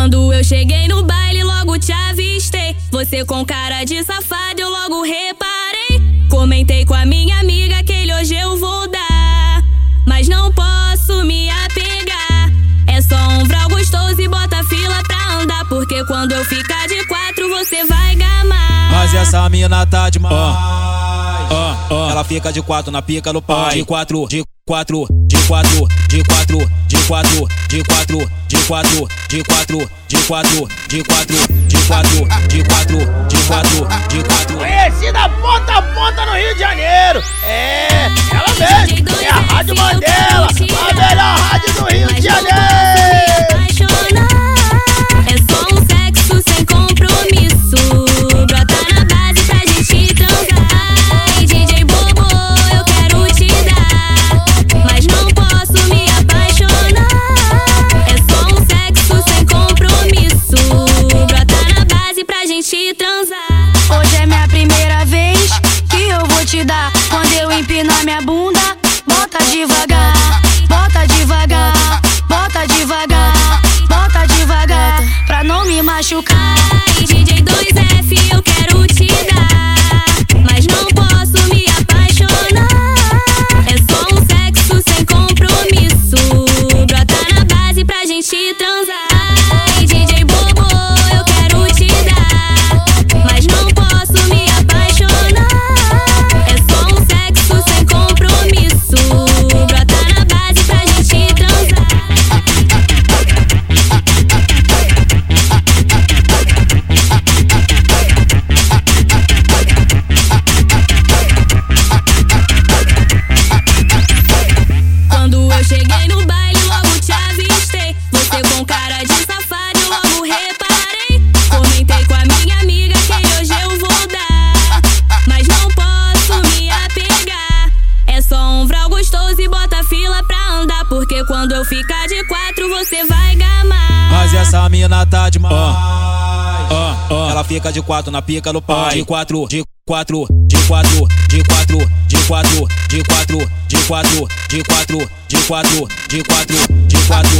Quando eu cheguei no baile, logo te avistei. Você com cara de safado, eu logo reparei. Comentei com a minha amiga que ele hoje eu vou dar. Mas não posso me apegar. É só um vral gostoso e bota fila pra andar. Porque quando eu ficar de quatro, você vai gamar. Mas essa mina tá demais. Uh, uh. Ela fica de quatro na pica do pai. De quatro, de quatro, de quatro, de quatro, de quatro, de quatro, de quatro, de quatro, de quatro, de quatro, de quatro, de quatro, de quatro, de quatro. Conhecida ponta a ponta no Rio de Janeiro. É, ela mesmo. É a Rádio Mandela, Quando eu empinar minha bunda, bota devagar, bota devagar, bota devagar, bota devagar, pra não me machucar. Ai, DJ 2F, eu quero te dar. Mas não posso me apaixonar. É só um sexo sem compromisso. Brota na base pra gente transar. Quando eu ficar de quatro, você vai gamar. Mas essa mina tá demais. Uh, uh, Ela fica de quatro na pica do pai. De quatro, de quatro, de quatro, de quatro, de quatro, de quatro, de quatro, de quatro, de quatro, de quatro, de quatro, de quatro,